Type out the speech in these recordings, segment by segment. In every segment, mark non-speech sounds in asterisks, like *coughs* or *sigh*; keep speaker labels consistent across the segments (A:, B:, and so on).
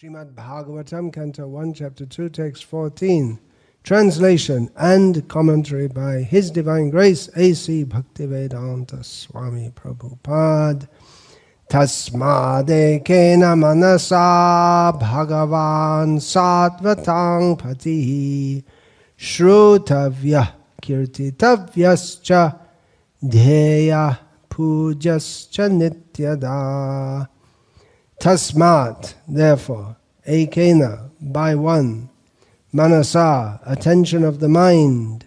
A: Srimad Bhagavatam, Canto 1, Chapter 2, Text 14. Translation and commentary by His Divine Grace A.C. Bhaktivedanta Swami Prabhupada. Tasmadekena manasa bhagavan satvatang patihi shrutavya kirtitavyascha dheya pujascha nityada. Tasmat, therefore, ekena, by one, manasa, attention of the mind,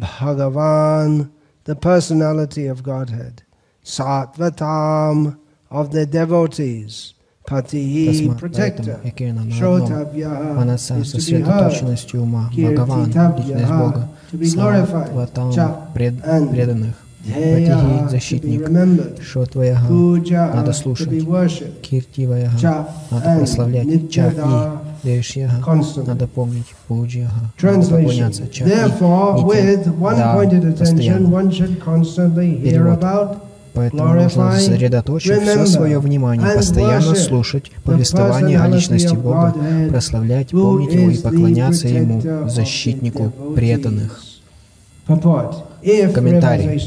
A: Bhagavan, the personality of Godhead, Sattvatam, of the devotees, Patihi,
B: Тасмат,
A: protector,
B: поэтому Экена на одном,
A: Shrotavya,
B: Манаса,
A: is to be heard,
B: сосредоточенностью ума, Бхагаван, личность Бога,
A: to be glorified,
B: Сатватам,
A: Cha,
B: пред,
A: and
B: преданных,
A: Be
B: защитник,
A: Puja,
B: надо слушать,
A: Cha,
B: надо прославлять, Ча и
A: constantly.
B: надо помнить, Пуджьяга, надо поклоняться, Ча и да, постоянно. Перевод. Поэтому нужно сосредоточить все свое внимание, постоянно слушать повествование о личности Бога, прославлять, помнить Его и поклоняться Ему, защитнику преданных.
A: Purport.
B: Комментарий.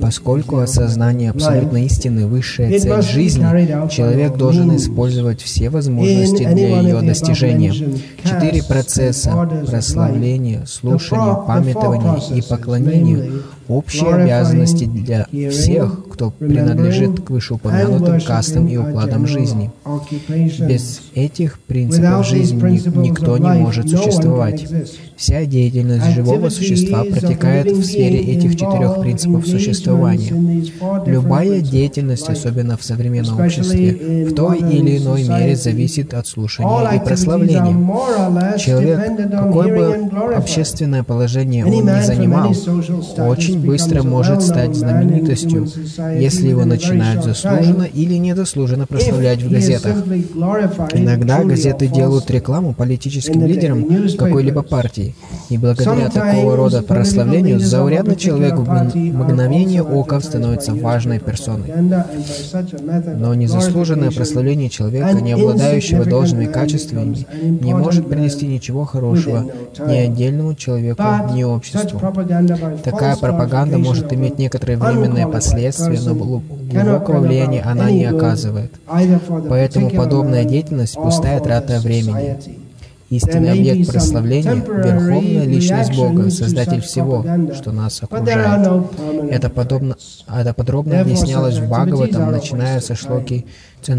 B: Поскольку осознание абсолютной истины – высшая цель жизни, человек должен использовать все возможности для ее достижения. Четыре процесса
A: the four
B: памятования и
A: namely –
B: общие обязанности для всех, кто принадлежит к вышеупомянутым кастам и укладам жизни. Без этих принципов жизни никто не может существовать. Вся деятельность живого существа протекает в сфере этих четырех принципов существования. Любая деятельность, особенно в современном обществе, в той или иной мере зависит от слушания и прославления. Человек, какое бы общественное положение он ни занимал,
A: status
B: очень быстро может стать знаменитостью, если его начинают заслуженно или недослуженно прославлять в газетах. Иногда газеты делают рекламу политическим лидерам какой-либо партии, и благодаря такого рода прославлению заурядный человек в мгновение ока становится важной персоной. Но незаслуженное прославление человека, не обладающего должными качествами, не может принести ничего хорошего ни отдельному человеку, ни обществу. Такая
A: false
B: пропаганда может иметь некоторые временные последствия, но глубокого влияния она не оказывает. Поэтому подобная деятельность пустая трата времени. Истинный объект прославления – верховная личность Бога, Создатель всего, что нас окружает. Это подобно, это подробно объяснялось в Бхагаватам, начиная со шлоки
A: the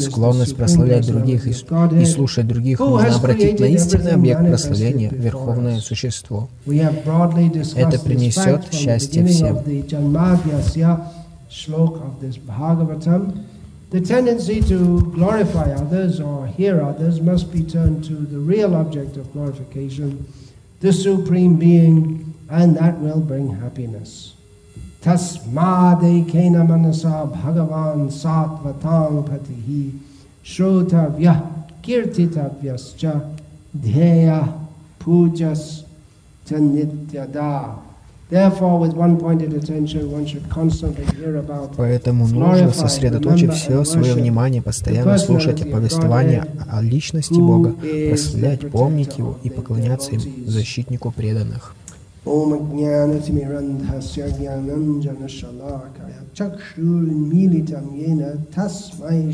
B: Склонность прославлять других и, и слушать других
A: has
B: обратить на истинный объект прославления – верховное существо. Это принесет счастье всем.
A: The tendency to glorify others or hear others must be turned to the real object of glorification, the Supreme Being, and that will bring happiness. Tasmadekena manasa bhagavan satvatang patihi shrotavya kirtitavyascha dheya pujas Nityada. Therefore, with one pointed attention, one should constantly hear about
B: Поэтому нужно, сосредоточив все свое внимание, постоянно слушать повествование о личности Бога, прославлять, помнить Его и поклоняться им, защитнику преданных.
A: Om Jnanatimirandhasya Jnananjana Chakshurmilitam Yena Tasmai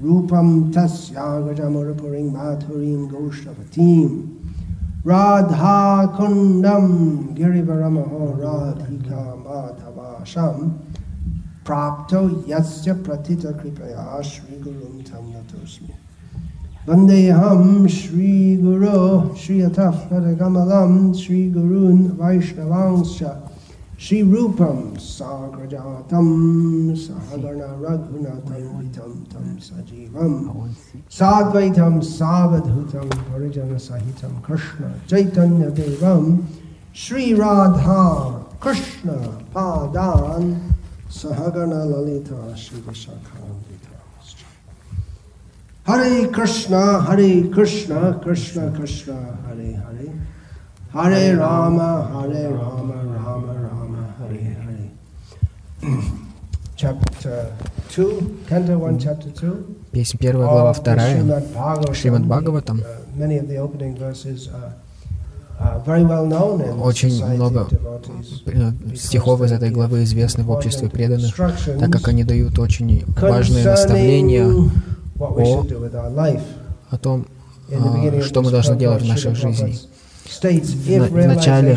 A: Rupam tasya Tasyagajamurapuring Mathurim Goshtavatim Radha Kundam Girivaramaho Radhika Madhavasham. Prapto Yasya Pratita Kripaya Shri Gurum Tam Natosmi Vandeham Shri Guru Shri Ataf Kamalam Shri Gurun Vaishnavangsha Shri Rupam Sagrajatam Sahagarna Raghunatam Vitam Tam Sajivam Sadvaitam Savadhutam Parijana Sahitam Krishna Chaitanya Devam Shri Radha Krishna Padan Sahagana Lalita Shri Vishakhamrita Hare Krishna Hare Krishna Krishna Krishna Hare Hare Hare Rama Hare Rama Rama
B: Rama Hari Hari. Chapter 2, Canto 1,
A: Chapter
B: глава 2,
A: Шримад Бхагаватам. Очень много э, стихов из этой главы известны в обществе преданных, так как они дают очень важные наставления о, о том, а, что мы должны делать в нашей жизни. В начале-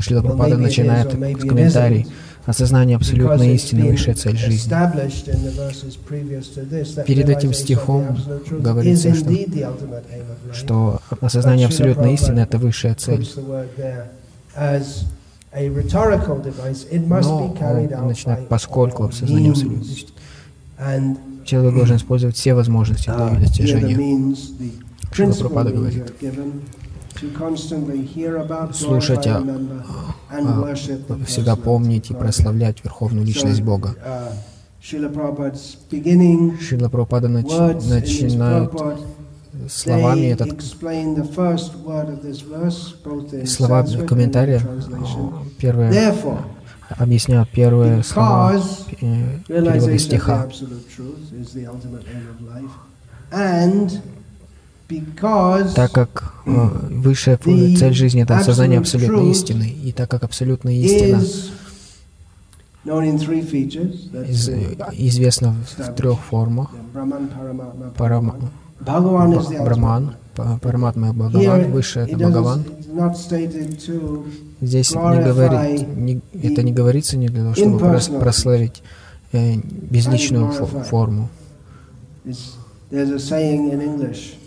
A: Шрила Прабхупада начинает в комментарий. «Осознание абсолютной истины – высшая цель жизни». Перед этим стихом говорится, что- что осознание абсолютной истины – это высшая цель. Но он начинает, поскольку осознание абсолютной истины. Человек должен использовать все возможности для
B: uh,
A: ее достижения.
B: principle
A: Прабхупада говорит, Слушать, а, а, всегда помнить и прославлять Верховную Личность Бога.
B: uh,
A: Шрила Прабхупада нач- начинает словами этот слова комментария, э, первое объясняют первые слова э, перевода стиха. Так как э, высшая цель жизни это осознание абсолютной истины, и так как абсолютная истина из- известна в трех формах. Парама,
B: Bhagavan
A: Параматма Бхагаван, высшее это Бхагаван. Здесь не говорит, не- это не говорится не для того, чтобы прос- прославить э, безличную фо- форму.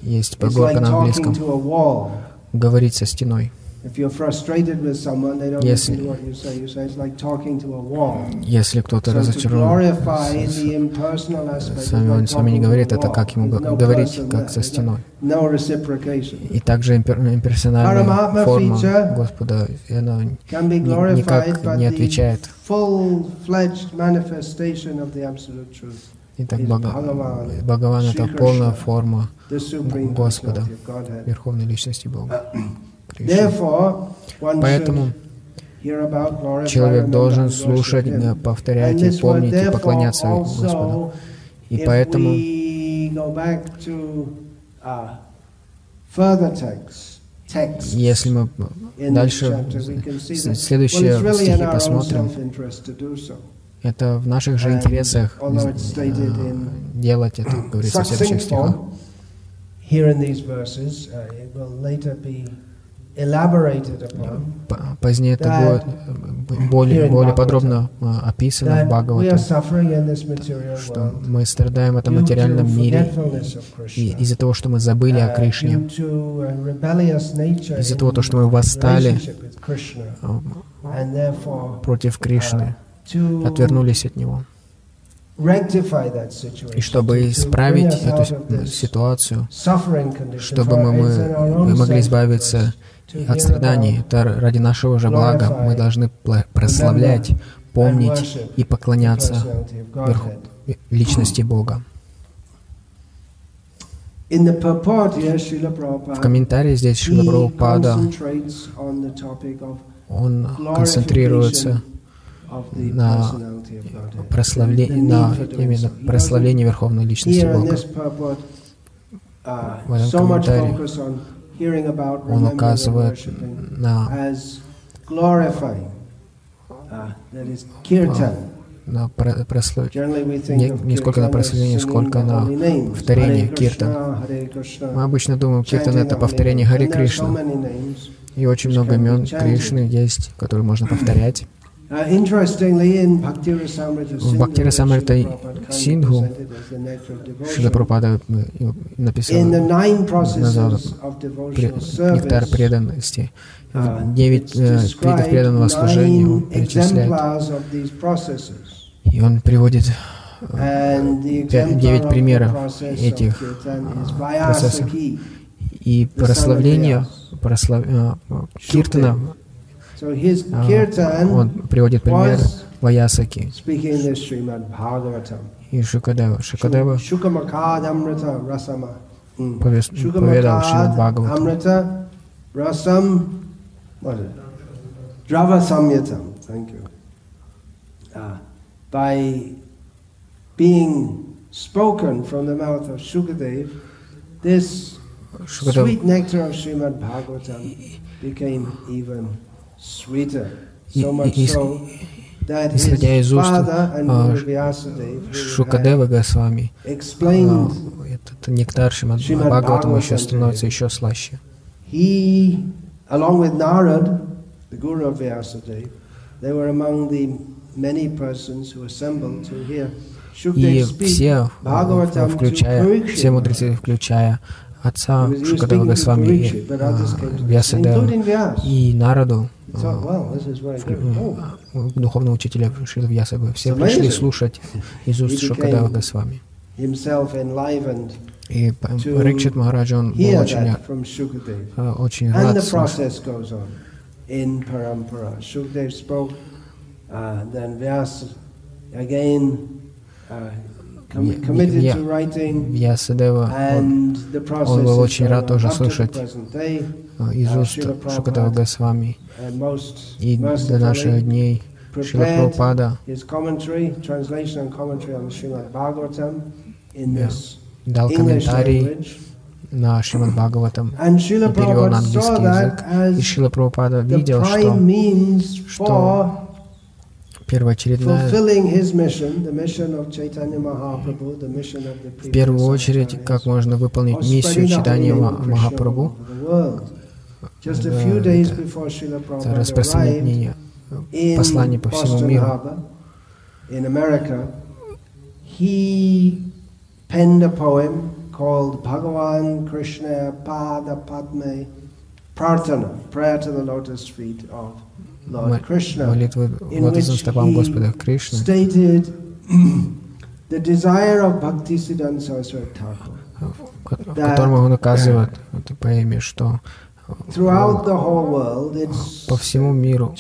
A: Есть поговорка на английском. Говорить со стеной. Если-. Если кто-то разочарован с- вами, он с вами не говорит, это как ему говорить, как со стеной. И также импер- имперсональная форма Господа, она никак не отвечает. Итак, Бхагаван — это полная форма Господа. Верховной Личности Бога. Поэтому человек должен слушать, э, повторять и помнить и поклоняться Господу. И поэтому,
B: uh,
A: если мы дальше следующие стихи посмотрим, это в наших же интересах э, делать это, говорится в следующих стихах. Позднее это будет э, более, более подробно э, описано в
B: material
A: что мы страдаем в этом материальном мире и из-за того, что мы забыли о
B: uh,
A: Кришне, из-за того, что мы восстали э, против Кришны, отвернулись от Него. И чтобы исправить эту ситуацию, чтобы мы, мы могли избавиться
B: to
A: от страданий. Это ради нашего же блага. Мы должны прославлять, помнить и поклоняться личности Бога. В комментарии здесь Шрила Прабхупада, он концентрируется на
B: personality of Godhead.
A: прославле-
B: The need
A: на именно прославлении Верховной Личности Бога.
B: uh,
A: В этом комментарии Он указывает на,
B: uh,
A: на про- прослав-
B: Generally we think
A: не, не сколько на прославление, сколько на повторение киртан. Мы обычно думаем, киртан это повторение. Хари Кришна.
B: names.
A: И очень много имен. Кришны есть, которые можно повторять.
B: Uh,
A: В Бхакти Расамрита Синдху Шрила Прабхупада э, написал нектар преданности.
B: uh,
A: Девять э, видов
B: described
A: преданного служения перечисляет. И он приводит
B: exemplar
A: девять примеров этих, а, процессов. И прославление прослав... э, Киртана, он приводит пример
B: was
A: Ваясаки
B: speaking this Srimad Bhagavatam.
A: и Шукадева. Шукадева
B: Shukamakadamrita rasama. Mm.
A: повес- поведал Шримад Бхагаватам.
B: Amrita Rasam what is it? Drava Samyatam. Thank you. uh, by being spoken from the mouth of Shukadev, this
A: Шукадев
B: sweet nectar of Srimad Bhagavatam became even sweeter. So
A: И-
B: much
A: и-
B: so that his
A: исходя из уст, а, Шукадева Госвами, а,
B: explained
A: этот нектар Шримад Бхагаватам еще становится еще слаще.
B: He, along with Narad, the guru of Vyasadeva, they were among the many persons who assembled to hear
A: И все, включая, все мудрецы, включая отца Шукадева Госвами и
B: Vyas.
A: и Нараду,
B: Good. Oh,
A: духовного учителя Шрила Вьясабы. Все
B: It's
A: пришли слушать из уст Госвами.
B: himself enlivened
A: И Рикшит Махараджа, он был очень, э, очень рад слушать.
B: Uh, uh, writing,
A: Вьясадева, он он был очень рад тоже э, из
B: uh,
A: уст Шукадева Госвами. И до наших дней
B: prepared
A: Прабхупада дал комментарий на Шримад Бхагаватам перевел на английский язык. И
B: as
A: Шрила Прабхупада видел, что что первоочередная в первую очередь, как можно выполнить миссию читания Ма- Махапрабху, это- распространение послания по всему миру.
B: He penned a poem called Bhagavan Krishna Pada Padme Prarthana, prayer to the lotus feet of
A: молитвы стопам
B: he
A: Господа Кришны,
B: stated the desire of Bhaktisiddhanta Saraswati Thakur.
A: в ко- в котором он указывает в этой поэме, что
B: Throughout the whole world, it's
A: по всему миру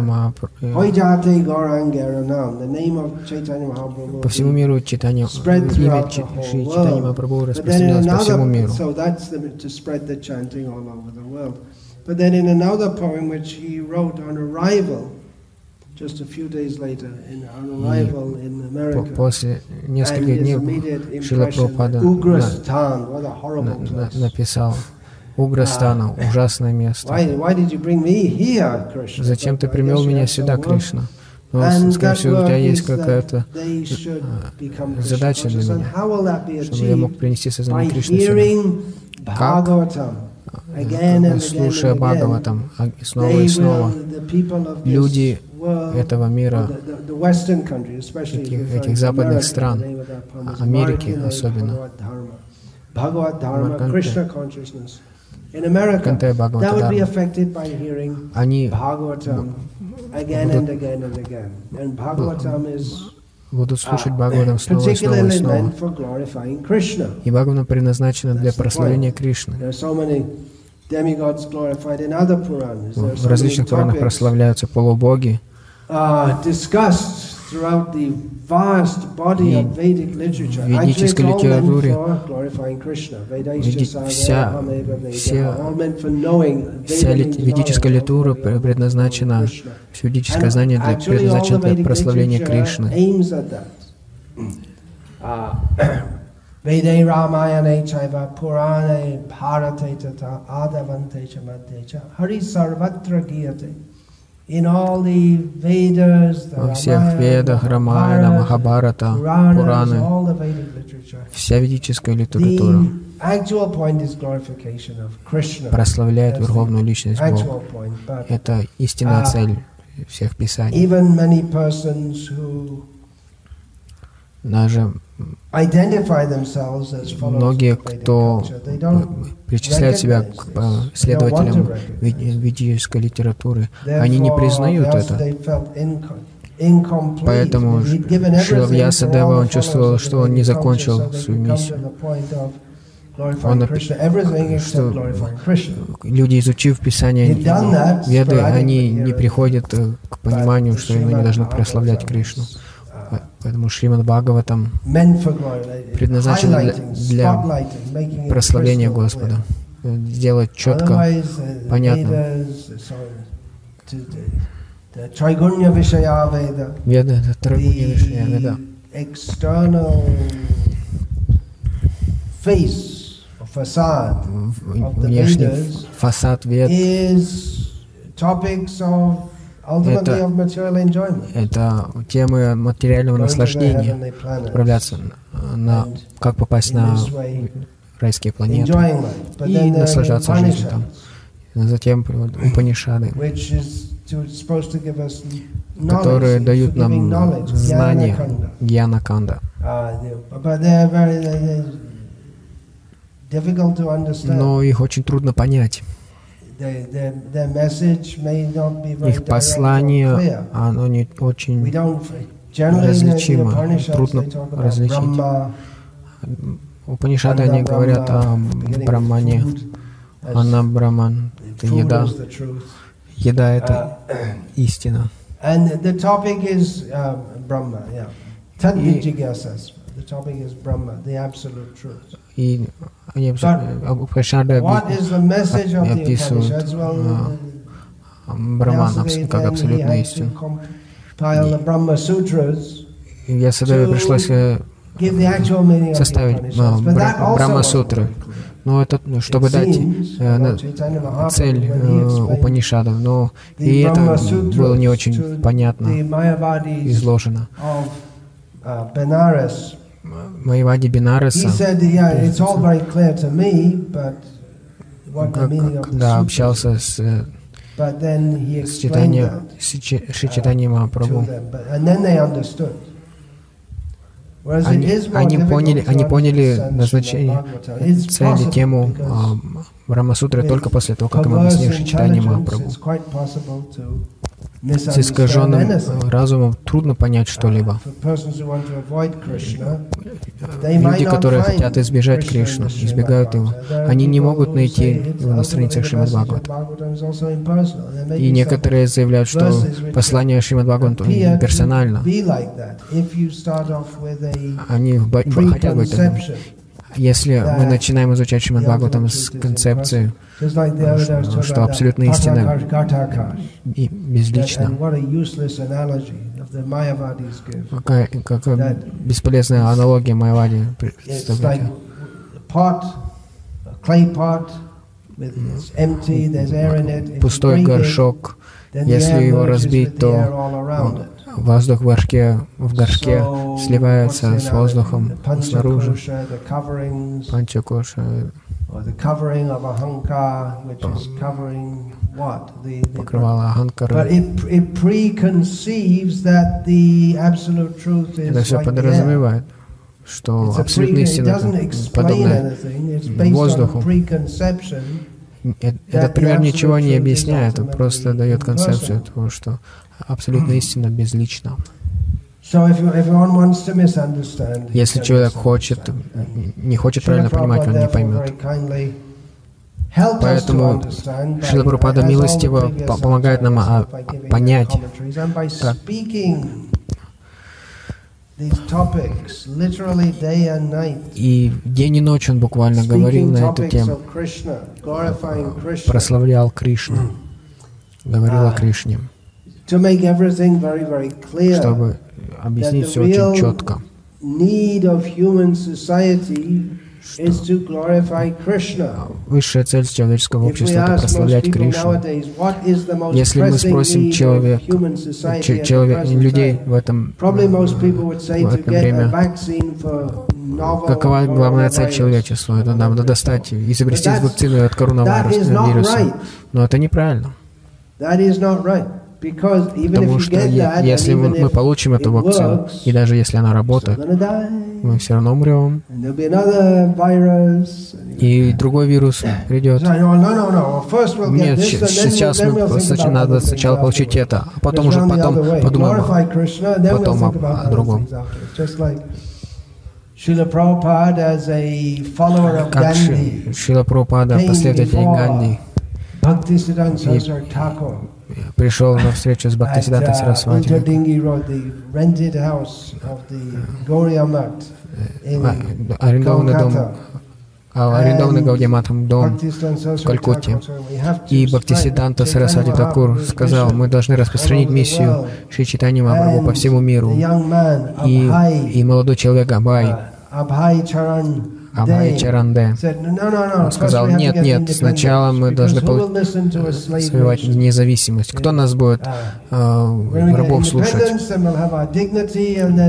B: desire.
A: Махапрабху, по всему миру
B: Spread
A: имя
B: throughout
A: Чи-
B: the whole
A: Шри
B: world.
A: читание Махапрабху распространялось по всему миру.
B: But then in another poem which he wrote on arrival, just a few days later, in, on arrival in America,
A: После нескольких дней
B: impression,
A: Прабхупада
B: Ugrastan, what a
A: на-
B: horrible
A: на-
B: place.
A: написал Уграстана, ужасное место. Зачем ты привел меня сюда. Кришна? Ну,
B: And
A: скорее всего, у тебя есть какая-то задача для меня, чтобы я мог принести сознание Кришны сюда.
B: hearing
A: Слушая. Бхагаватам а- снова и снова, люди этого мира, этих- этих западных стран, Америки особенно. Канте
B: hearing
A: они
B: is
A: будут слушать
B: uh,
A: Бхагаватам снова и снова и снова. И Бхагаватам предназначена для прославления. Кришны. В различных Пуранах прославляются полубоги,
B: uh,
A: И в ведической литературе. Веди- вся- вся
B: means
A: ведическая литература предназначена, все ведическое знание для, предназначено для прославления Кришны.
B: Uh, Vede Ramayane Chaiva Purane Bharate Tata Adavante Chamadhe Cha Hari Sarvatra Giyate. In all the Vedas, the
A: Во всех Ведах, Рамаяна, Махабарата, Пураны, вся ведическая литература прославляет Верховную Личность Бога. Это истинная
B: А,
A: цель всех писаний. Даже многие, кто причисляют себя к э, следователям вед- ведической литературы, они не признают это. Поэтому Шрила Вьясадева, он чувствовал, что он не закончил свою миссию. Он что люди, изучив Писание Веды, они не приходят э, к пониманию, что они должны прославлять Кришну. По- Поэтому Шримад Бхагаватам предназначен для, для прославления Господа. Сделать четко, понятно. Веда — это Трайгунья Вишая Веда.
B: external face, facade of the Vedas
A: фасад вед
B: enjoyment.
A: Это темы материального наслаждения, отправляться на, как попасть на райские планеты и наслаждаться жизнью там. Затем Упанишады, которые дают нам знания Гьяна Канда. Но их очень трудно понять. Их послание, оно не очень различимо, трудно различить. Упанишады, они говорят о Брамане, Анна Браман, это еда. Еда — это истина.
B: And the topic is uh, Brahma. The absolute truth.
A: И они Упанишады описывают Браман как абсолютную истину. Ясадеве пришлось составить Брахма-сутры. Но это, чтобы дать э, цель э, Упанишадов. Но и это было не очень понятно изложено. Майвади Бенареса, когда общался с с читанием, с читанием Махапрабху. Они, они поняли, они поняли назначение, цели, тему а, Брамасутры только после того, как им объяснили читание Махапрабху. С искаженным разумом трудно понять что-либо. Люди, которые хотят избежать Кришну, избегают его, они не могут найти его на страницах Шримад Бхагават. И некоторые заявляют, что послание Шримад Бхагават персонально. Они хотят быть таким. Если мы начинаем изучать Шримад Бхагаватам с концепции, что абсолютно истина и безлична, какая, какая бесполезная аналогия Майавади представляете? Пустой горшок, если его разбить, то воздух в горшке, в горшке сливается с воздухом снаружи. Панчакоша покрывало Аханкара. Это все подразумевает, что абсолютная истина подобная воздуху. Этот пример ничего не объясняет, он просто дает концепцию того, что абсолютная истина безлична. Если человек хочет, не хочет правильно понимать, он не поймет. Поэтому Шила Прабхупада милостиво помогает нам а, понять, как и день и ночь он буквально говорил на эту тему, прославлял Кришну, говорил о Кришне, чтобы объяснить все очень четко Высшая цель человеческого общества — это прославлять Кришну. Если мы спросим человек, человек, людей в этом, в это время, какова главная цель человечества? Это нам надо достать, изобрести вакцину от коронавируса. Но это неправильно. Потому что если мы, получим эту вакцину, и даже если она работает, мы все равно умрем. И другой вирус придет. Нет, сейчас мы сначала, надо сначала получить это, а потом уже потом подумаем. Потом о, о другом. Как Шила Прабхупада, последователь Ганди, пришел на встречу с Бхактисиданта Сарасвати. Арендованный дом а арендованный Гаудиматом дом в Калькутте. И Бхактисиданта Сарасвати Такур сказал, мы должны распространить миссию Шри Читани Махапрабху по всему миру. И, и молодой человек Абай, Абай Чаранде сказал, нет, нет, сначала мы должны развивать независимость. Кто нас будет э, рабов слушать?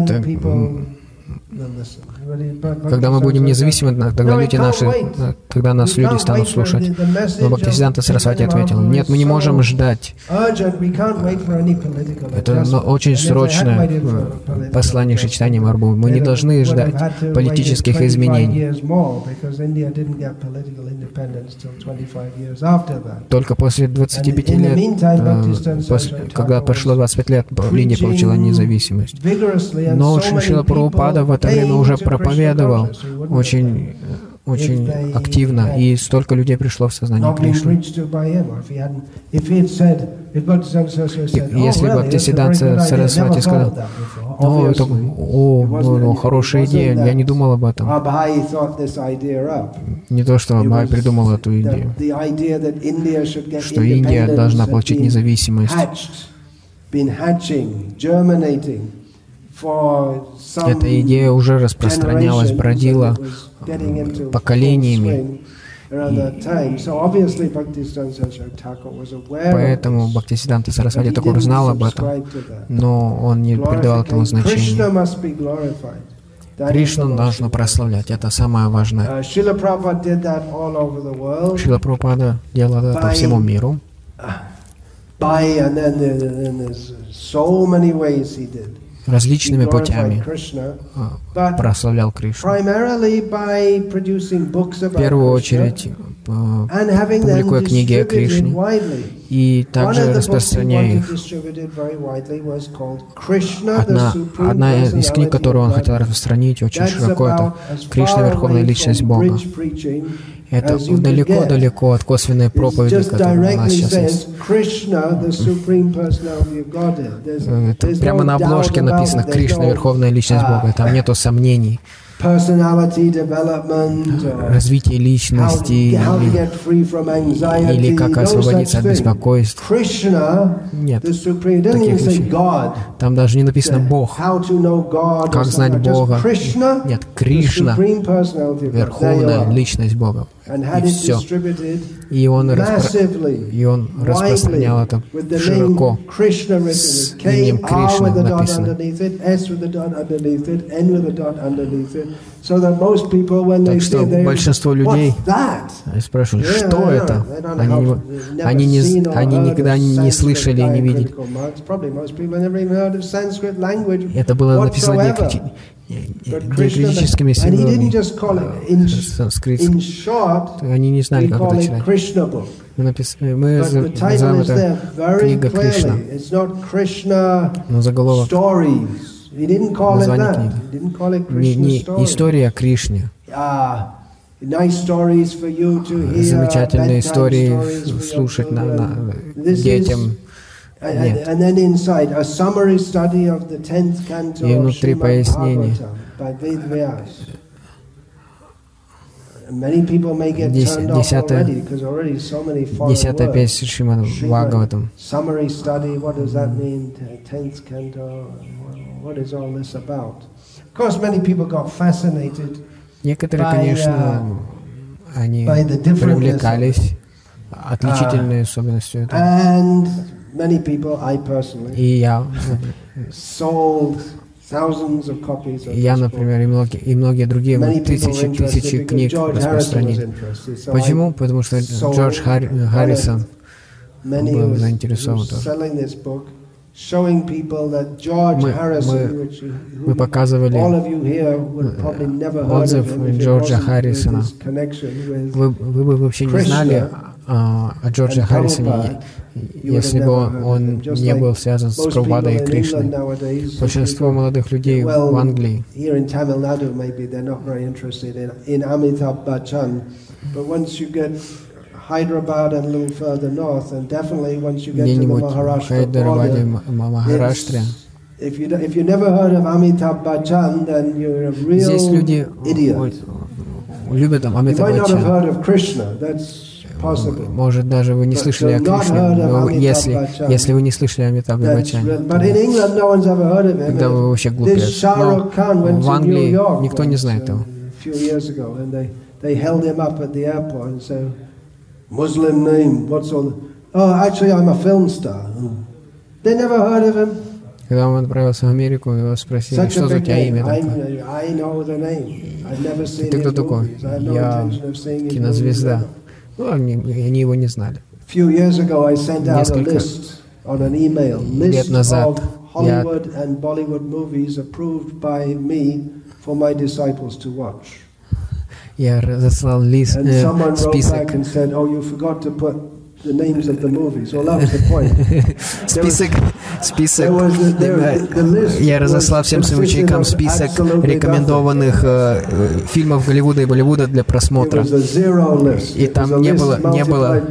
A: Так, когда мы будем независимы, тогда люди наши, тогда нас люди станут слушать. Но Бхактисиданта Сарасвати ответил, нет, мы не можем ждать. Это очень срочное послание Шичтани Марбу. Мы не должны ждать политических изменений. Только после 25 лет, э, после, когда прошло 25 лет, Индия получила независимость. Но Шила Прабхупада в это время уже проповедовал очень очень активно, и столько людей пришло в сознание Кришны. Если бы Бхактисиданта Сарасвати сказал, «О, это о, ну, ну, хорошая идея, я не думал об этом». Не то, что Абхай придумал эту идею, что Индия должна получить независимость. Эта идея уже распространялась, бродила поколениями. Поэтому Бхактисиданта Сарасвати Такур знал об этом, но он не придавал этому значения. Кришну должно прославлять, это самое важное. Uh, Шила Прабхупада делал это по всему миру. Различными путями а, прославлял Кришну. В первую очередь, публикуя книги о Кришне и также распространяя их. Одна, одна из книг, которую он хотел распространить очень широко, это «Кришна – Верховная Личность Бога». Это далеко-далеко от косвенной проповеди, которая у нас сейчас есть. Это прямо на обложке написано «Кришна – Верховная Личность Бога». Там нету сомнений развитие личности или, или как освободиться от беспокойств. Нет, таких вещей. Там даже не написано Бог. Как знать Бога? Нет, Кришна, верховная личность Бога. И все. И он, распро... и он распространял это широко. С именем Кришны написано. Так что большинство людей спрашивали, что это? Они, не, они, не, они никогда не слышали и не видели. Это было написано диакритическими символами санскрит. Они не знали, как это читать. Мы, напис... мы называем это книга Кришна. Но заголовок название книги. Не, не история о Кришне. Замечательные истории слушать на, на детям. Нет. И внутри пояснений. Десятая, десятая песня Шримад Бхагаватам. Некоторые, конечно, они привлекались отличительной особенностью этого. И я, я, например, и многие, и многие другие тысячи, тысячи книг распространили. Почему? Потому что Джордж Харрисон был заинтересован мы, мы, мы показывали отзыв Джорджа Харрисона. Вы, вы бы вообще не знали о, о Джордже Харрисоне, если бы он, не был связан с Прабхупадой и Кришной. Большинство молодых людей в Англии где-нибудь в Хайдарабаде, Махараштре. Здесь люди любят там Амитаб может, даже вы не слышали о Кришне, но если, если вы не слышали о Бачане, тогда вы вообще глупец. Но в Англии никто не знает этого. Muslim name, what's all? Oh, actually, I'm a film star. They never heard of him. Когда он отправился в Америку, его спросили, что за тебя имя такое? Ты кто такой? Я кинозвезда. Ну, они, они его не знали. Несколько лет назад я я разослал лист, э, *laughs* список. список, список. Я разослал всем своим ученикам список рекомендованных э, фильмов Голливуда и Болливуда для просмотра. И там не было, не было,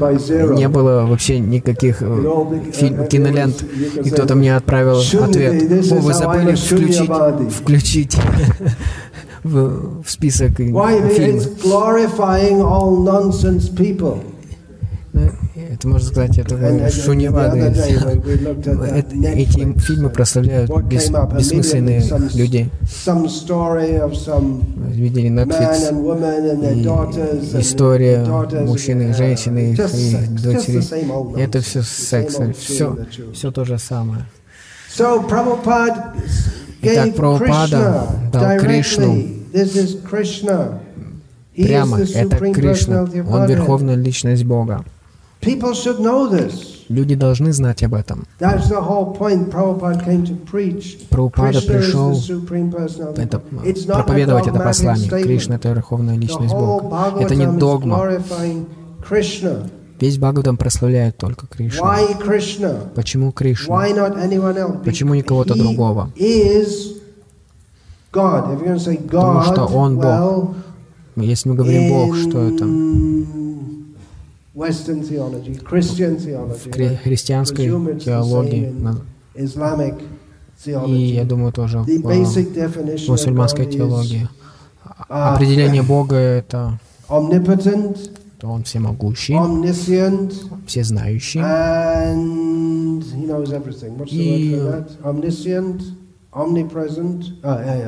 A: не было вообще никаких э, фильм, кинолент. И кто-то мне отправил ответ. О, вы забыли включить, включить *laughs* в, в список фильмов. Это можно сказать, это шунивады. Эти фильмы прославляют бес, бессмысленные людей. Видели Netflix. И история мужчины, женщины, и дочери. И это все секс. Все, все то же самое. Итак, Прабхупада дал Кришну. Прямо, это Кришна. Он верховная личность Бога. Люди должны знать об этом. Прабхупада пришел это, проповедовать это послание. Кришна — это верховная личность Бога. Это не догма. Весь Бхагаватам прославляет только Кришну. Почему Кришну? Почему не кого-то другого? Потому что Он Бог. Если мы говорим Бог, что это? в христианской теологии, и, я думаю, тоже в мусульманской теологии. Определение Бога — это то Он всемогущий, всезнающий,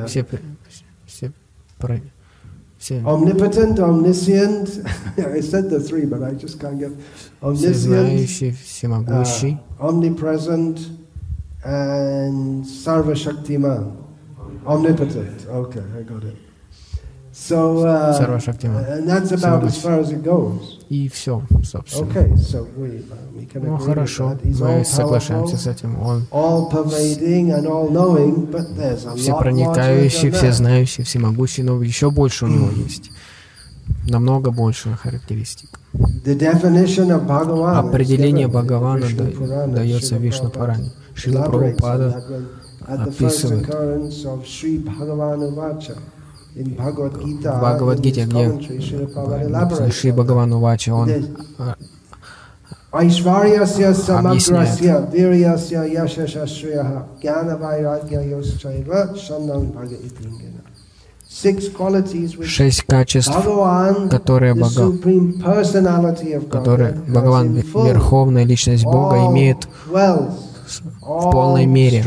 A: и все, все,
B: Omnipotent, omniscient. I said the three, but I just can't get
A: omniscient, всемогущий,
B: uh, omnipresent, and sarva shaktiman. Omnipotent. Okay, I got it. So, uh, and that's about as far as it goes.
A: И все, собственно. Okay, so we, uh, we can ну хорошо, мы соглашаемся с этим. Он всепроникающий, всезнающий, всемогущий, но еще больше у него есть. Намного больше характеристик. Определение Бхагавана дается в Вишну Пуране. Шила Прабхупада описывает в Бхагавадгите, где Шри Бхагаван Увача, он
B: Aishvaryasya samagrasya viryasya yashashashriyaha jnana vairagya yoschaiva shandam bhaga itingena.
A: Шесть качеств, которые, Бога, которые Бхагаван, Верховная Личность Бога, имеет в полной мере.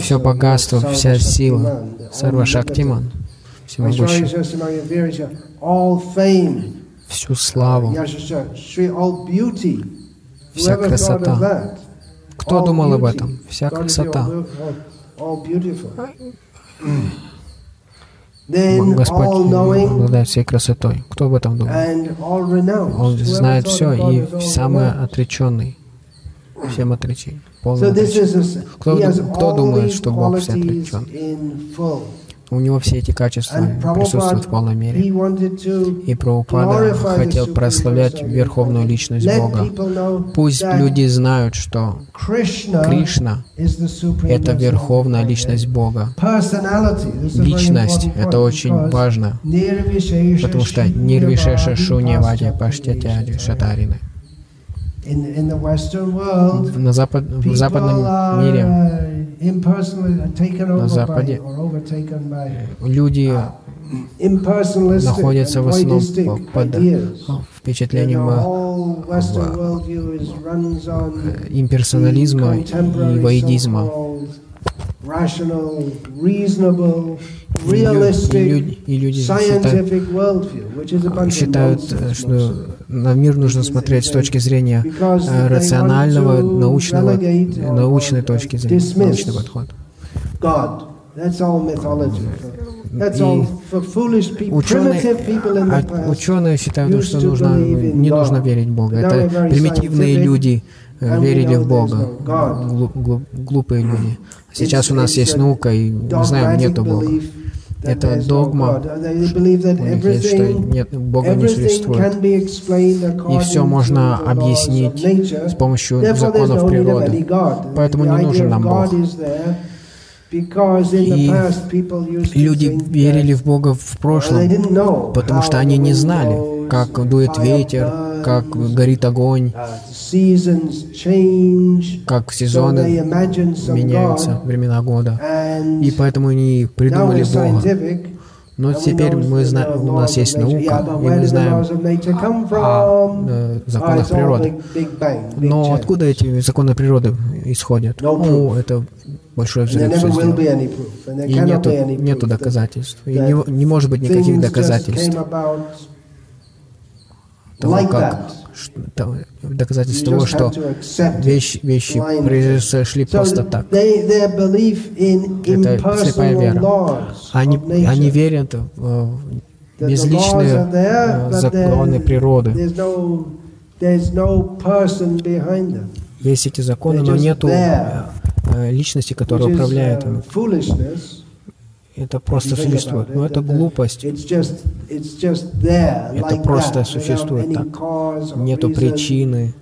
A: Все богатство, вся сила, Сарва Шактиман всемогущий, всю славу, вся красота. Кто думал об этом? Вся красота. Господь обладает всей красотой. Кто об этом думает? Он знает все и самый отреченный. Всем отречен. Полный отречен. Кто, кто думает, что Бог все отречен? У него все эти качества присутствуют в полной мере. И Прабхупада хотел прославлять Верховную Личность Бога. Пусть люди знают, что Кришна — это Верховная Личность Бога. Личность — это очень важно, потому что Нирвишеша Шуньявади Паштятяди Шатарины. На запад, в западном мире на Западе. люди находится в основном под впечатлением имперсонализма и воидизма. И люди считают, что на мир нужно смотреть с точки зрения рационального, научного, научной точки зрения, научный подход. И ученые, ученые считают, что нужно, не нужно верить в Бога. Это примитивные люди верили в Бога, глупые люди. Сейчас у нас есть наука, и мы знаем, нету Бога. Это догма. У них есть, что нет, Бога не существует. И все можно объяснить с помощью законов природы. Поэтому не нужен нам Бог. И люди верили в Бога в прошлом, потому что они не знали, как дует ветер, как горит огонь, как сезоны меняются, времена года. И поэтому они придумали Бога. Но теперь мы знаем, у нас есть наука, и мы знаем о законах природы. Но откуда эти законы природы исходят? Ну, это большой взрыв все сделал. И нету, нету доказательств. И не, не может быть никаких доказательств того, как доказательств того, что вещи, вещи произошли просто так. Это слепая вера. Они, они верят в безличные э, законы природы. Есть эти законы, но нету Э, личности, которая управляет им. Это просто существует. Но это глупость. Это просто существует так. Нету причины.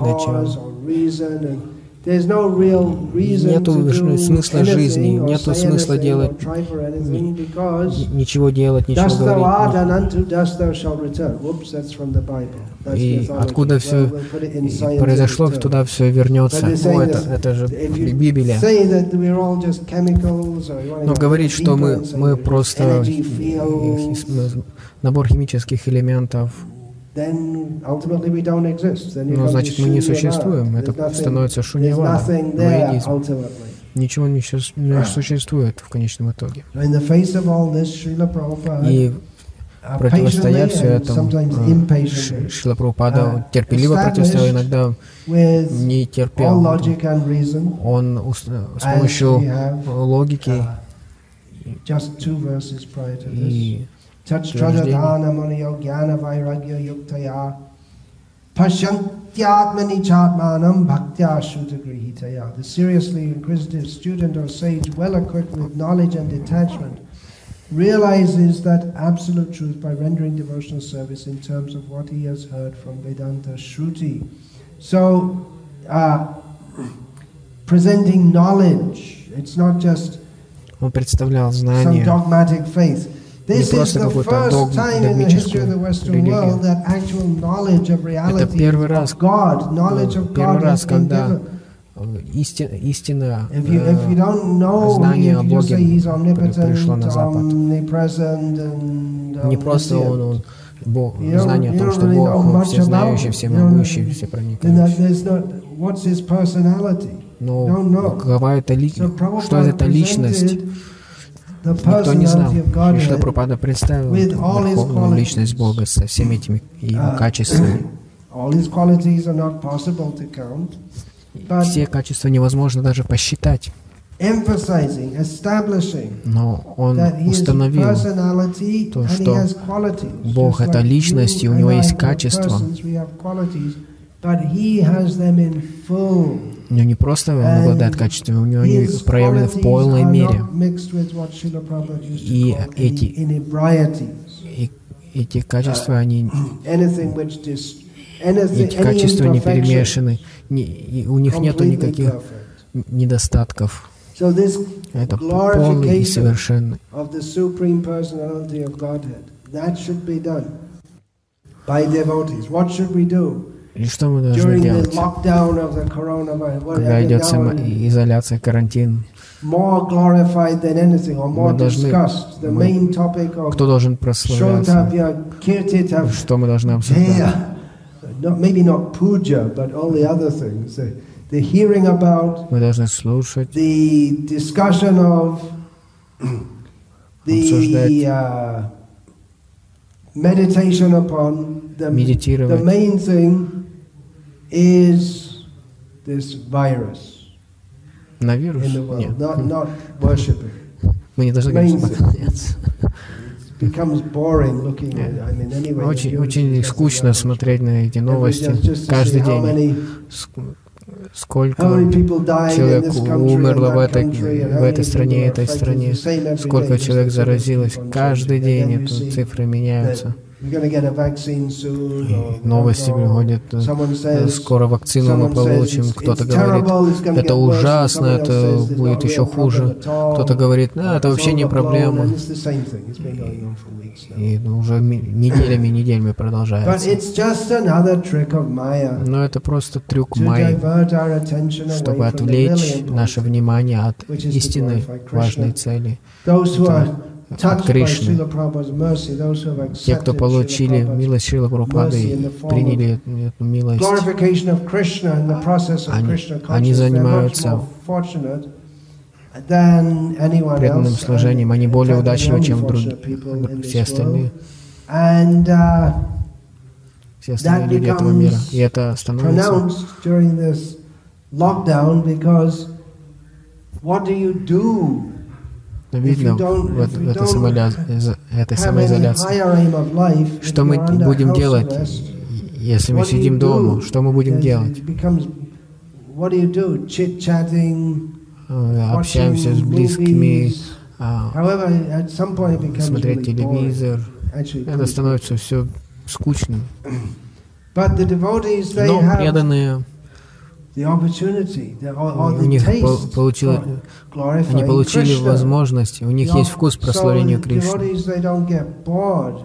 A: Начала. Нету смысла жизни, нету смысла делать, ничего делать, ничего говорить. И откуда все произошло, туда все вернется. О, это, это же Библия. Но говорить, что мы, мы просто набор химических элементов, ну, значит, мы не существуем. Это становится шуньявана, воедизм. Ничего не, *coughs* существует в конечном итоге. И противостоя все этому, Шила Прабхупада терпеливо противостоял, иногда не терпел. Он с помощью логики и
B: Pashantyatmani chatmanam bhaktya shrutagrihitaya. The seriously inquisitive student or sage, well equipped with knowledge and detachment, realizes that absolute truth by rendering devotional service in terms of what he has heard from Vedanta Shruti. So, uh, presenting knowledge, it's not just
A: Он представлял знание, Не просто какую-то догм, догмическую религию. Это первый раз, первый раз, когда истина, истина знание о Боге пришло на Запад. Не просто он, он Бог, знание о том, что Бог всезнающий, всемогущий, всепроникающий. Но какова это личность? Что это личность? Никто не знал. Что Пропада представил верховную личность Бога со всеми этими его качествами. *clears throat* Все качества невозможно даже посчитать. Но он установил то, что Бог — это личность, и у него есть качества. У него не просто он обладает качествами, у него они проявлены в полной мере. И эти, и эти качества, они *clears throat* эти качества не перемешаны, не, у них нет никаких недостатков. Это полный и совершенный.
B: By devotees, what should we do?
A: И что мы должны делать? Когда идет изоляция, карантин,
B: main topic of
A: кто должен прославляться? Что мы должны обсуждать? Мы должны слушать,
B: the discussion is this virus
A: на вирус?
B: Нет. Not, not
A: Мы не должны, поклоняться. Очень, очень скучно смотреть на эти новости каждый день. Сколько человек умерло в этой, в этой стране, этой стране, сколько человек заразилось. Каждый день эти цифры меняются. Новости приходят, скоро вакцину мы получим, кто-то говорит, это ужасно, это будет еще хуже, кто-то говорит, ну, это вообще не проблема. И ну, уже неделями, неделями продолжается. Но это просто трюк Майи, чтобы отвлечь наше внимание от истинной важной цели. Это от Кришны. Те, кто получили милость Шрила Прабхупады и приняли эту милость, они, они занимаются преданным служением, они более удачливы, чем другие, все остальные. Uh, все остальные люди этого мира. И это становится what do you do видно в, в этой, самоля... этой самоизоляции. Что мы будем делать, если мы сидим дома? Что мы будем делать? Э, общаемся с близкими, а, смотреть телевизор. Это становится все скучным. Но преданные у них получило, они получили возможность, у них есть вкус прославления Кришны.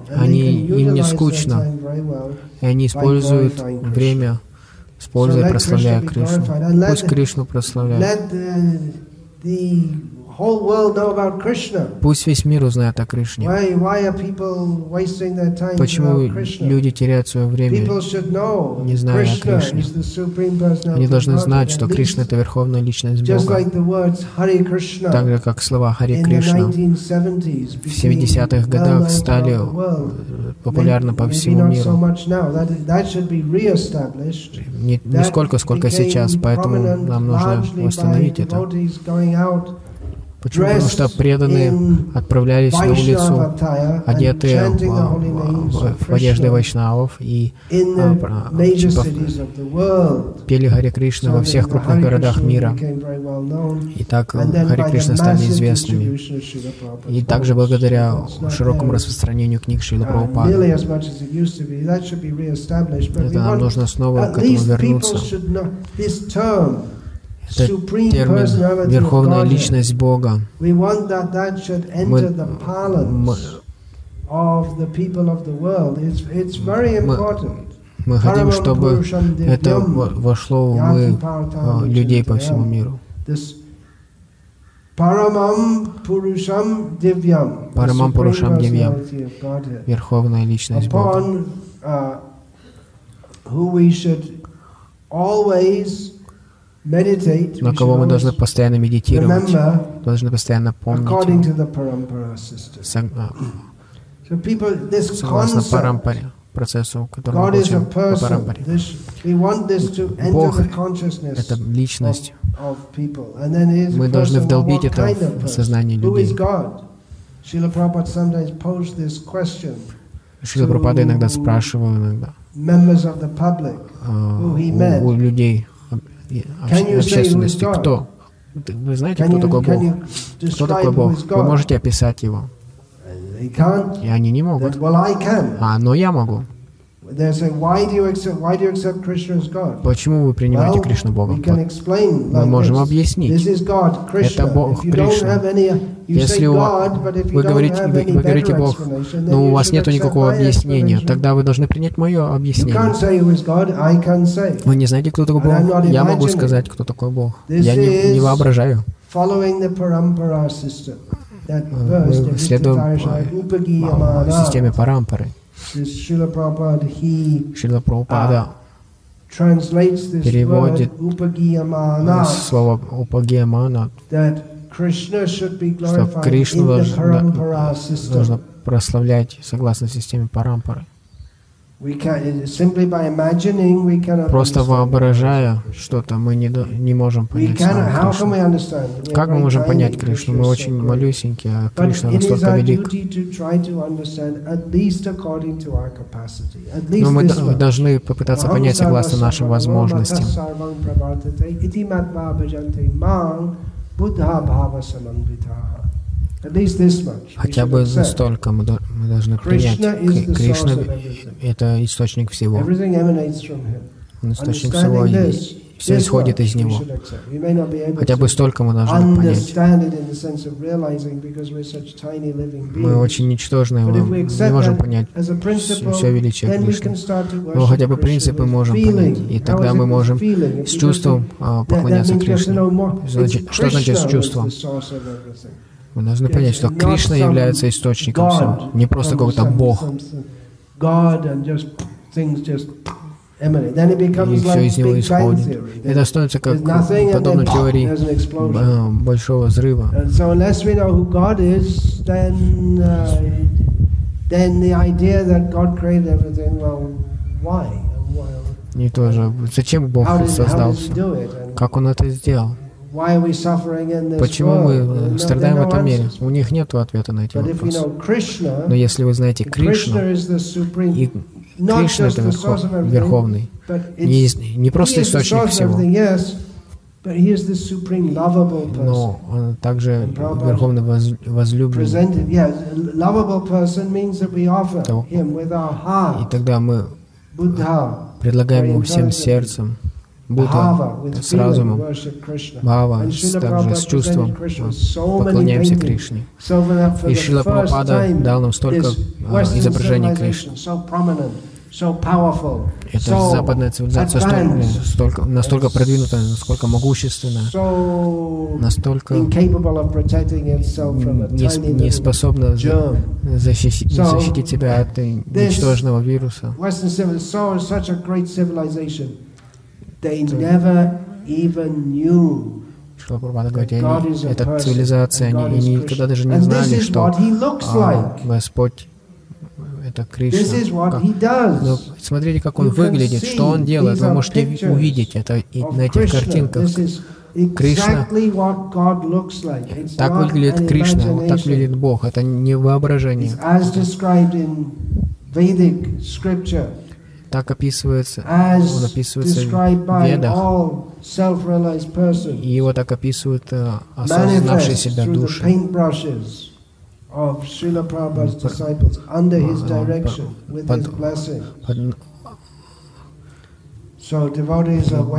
A: Они, им не скучно, и они используют время, используя, прославляя Кришну. Пусть Кришну прославляют. Пусть весь мир узнает о Кришне. Почему люди теряют свое время, не зная о Кришне? Они должны знать, что Кришна — это Верховная Личность Бога. Так же, как слова Хари Кришна в 70-х годах стали популярны по всему миру. Не, не сколько, сколько сейчас, поэтому нам нужно восстановить это. Почему? Потому что преданные отправлялись на улицу, одетые в, одежды вайшнавов и а, типа, пели Хари Кришна во всех крупных городах мира. И так Хари Кришна стали известными. И также благодаря широкому распространению книг Шрила uh, Прабхупады. Это нам нужно снова к этому вернуться. Это термин «Верховная Личность Бога». Мы, мы, хотим, чтобы это вошло в умы людей по всему миру. Парамам Пурушам Дивьям. Парамам Пурушам Дивьям. Верховная Личность Бога. На кого мы должны постоянно медитировать, должны постоянно помнить. А, согласно парампаре, процессу, который мы получим по парампаре. Бог — это личность. Мы должны вдолбить это в сознание людей. Шила Прабхупада иногда спрашивал иногда а, у людей, общественности. Кто? Вы знаете, кто такой Бог? Кто такой Бог? Вы можете описать его? И они не могут. А, но я могу. Почему вы принимаете Кришну Богом? Мы можем объяснить. Это Бог Кришна. Если у вас, вы, говорите, вы, вы говорите Бог, но у вас нет никакого объяснения, тогда вы должны принять мое объяснение. Вы не знаете, кто такой Бог? Я могу сказать, кто такой Бог. Я не, не воображаю. Мы следуем системе Парампары. Шрила Прабхупада переводит слово Упагиямана, что Кришну должно прославлять согласно системе Парампары. Просто воображая что-то, мы не, не можем понять Кришну. Как мы можем понять Кришну? Мы очень малюсенькие, а Кришна настолько велик. Но мы должны попытаться понять согласно нашим возможностям. Хотя бы столько мы, мы должны принять. Кришна — это источник всего. Он источник всего, и все исходит из Него. Хотя бы столько мы должны понять. Мы очень ничтожные, мы не можем понять все, все величие Кришны. Но хотя бы принципы можем понять, и тогда мы можем с чувством а, поклоняться Кришне. Что значит с чувством? Мы должны понять, что Кришна является источником всего, не просто какой-то Бог. И все из него исходит. Это становится как подобно теории большого взрыва. Не тоже. Зачем Бог создал все? Как Он это сделал? Почему мы страдаем в этом мире? У них нет ответа на эти вопросы. Но если вы знаете Кришну, и Кришна — это верхов, Верховный, не, не просто источник всего, но он также Верховный воз, возлюбленный. И тогда мы предлагаем ему всем сердцем, Будда. С разумом, Бхава также с чувством. поклоняемся Кришне. И Шила Прабхупада дал нам столько а, изображений Кришны. Это западная цивилизация столько, столько, настолько продвинутая, насколько могущественная, настолько не, не способна защитить, защитить себя от ничтожного вируса. They never even knew Прабхупада говорит, они, эта цивилизация, они, они никогда даже не знали, что а, Господь это Кришна. Как, но смотрите, как Он выглядит, что Он делает. Вы можете увидеть это на этих картинках. Кришна. Так выглядит Кришна, вот так выглядит Бог. Это не воображение. Так описывается, он описывается в Ведах. И его так описывают э, осознавшие себя души.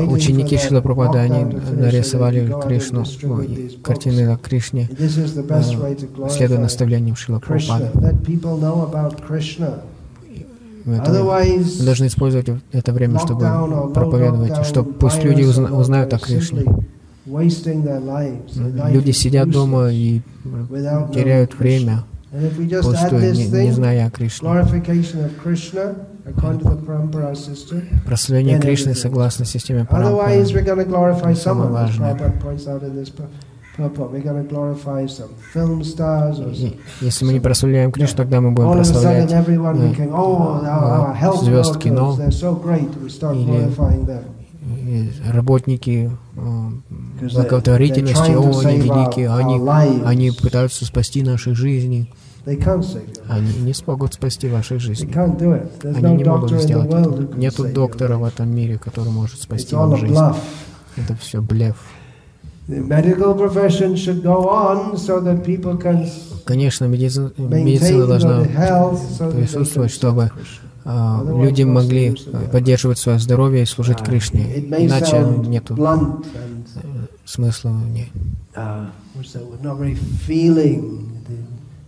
A: Ученики Шила Прабхупады, они нарисовали Кришну, картины о Кришне, э, следуя наставлениям Шила Прабхупады. Мы, должны использовать это время, чтобы проповедовать, чтобы пусть люди узна, узнают о Кришне. Люди сидят дома и теряют время, пустую, не, не зная о Кришне. Прославление Кришны согласно системе Парампара. Самое важное. Если мы не прославляем Кришну, тогда мы будем прославлять oh, звезд кино или работники благотворительности, о, они великие, они, они пытаются спасти наши жизни. Они не смогут спасти ваши жизни. Они не могут сделать это. Нету доктора в этом мире, который может спасти вам жизнь. Это все блеф. Конечно, медицина, медицина должна присутствовать, чтобы а, люди могли поддерживать свое здоровье и служить uh, Кришне. Иначе нет э, смысла в ней.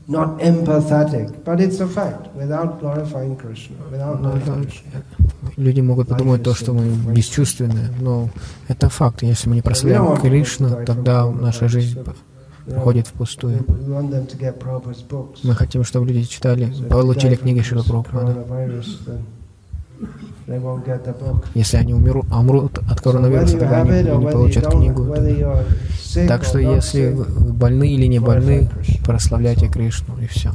B: Not empathetic, but it's a fact. Without glorifying Krishna, without
A: Krishna, люди могут подумать то, что мы бесчувственны, но это факт. Если мы не прославляем Кришну, тогда наша жизнь проходит впустую. Мы хотим, чтобы люди читали, получили книги Шила Прабхупада. Если они умрут, умрут от коронавируса, тогда они не получат книгу. Так что если вы больны или не больны, прославляйте Кришну и все.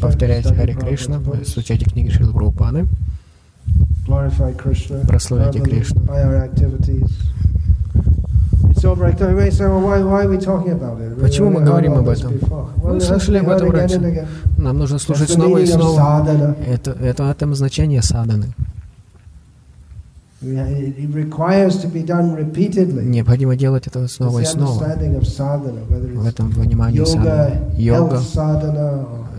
A: Повторяйте Харе Кришна, изучайте книги Шрила Прабхупады, прославляйте Кришну. Почему мы говорим об этом? Вы слышали об этом раньше. Нам нужно слушать снова и снова. Это, это, это значение саданы. Необходимо делать это снова и снова. В этом понимании садана. Йога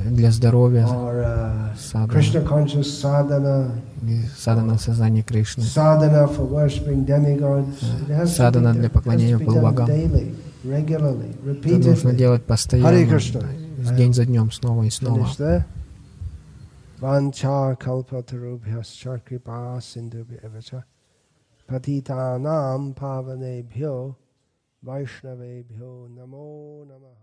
A: для здоровья, uh, садана, садана сознания Кришны, садана для поклонения богам. Это нужно делать постоянно, день за днем, снова и снова. Vancha kalpatarubhyascha kripa sindhubhyacha patitanam pavanebhyo vaishnavebhyo namo namaha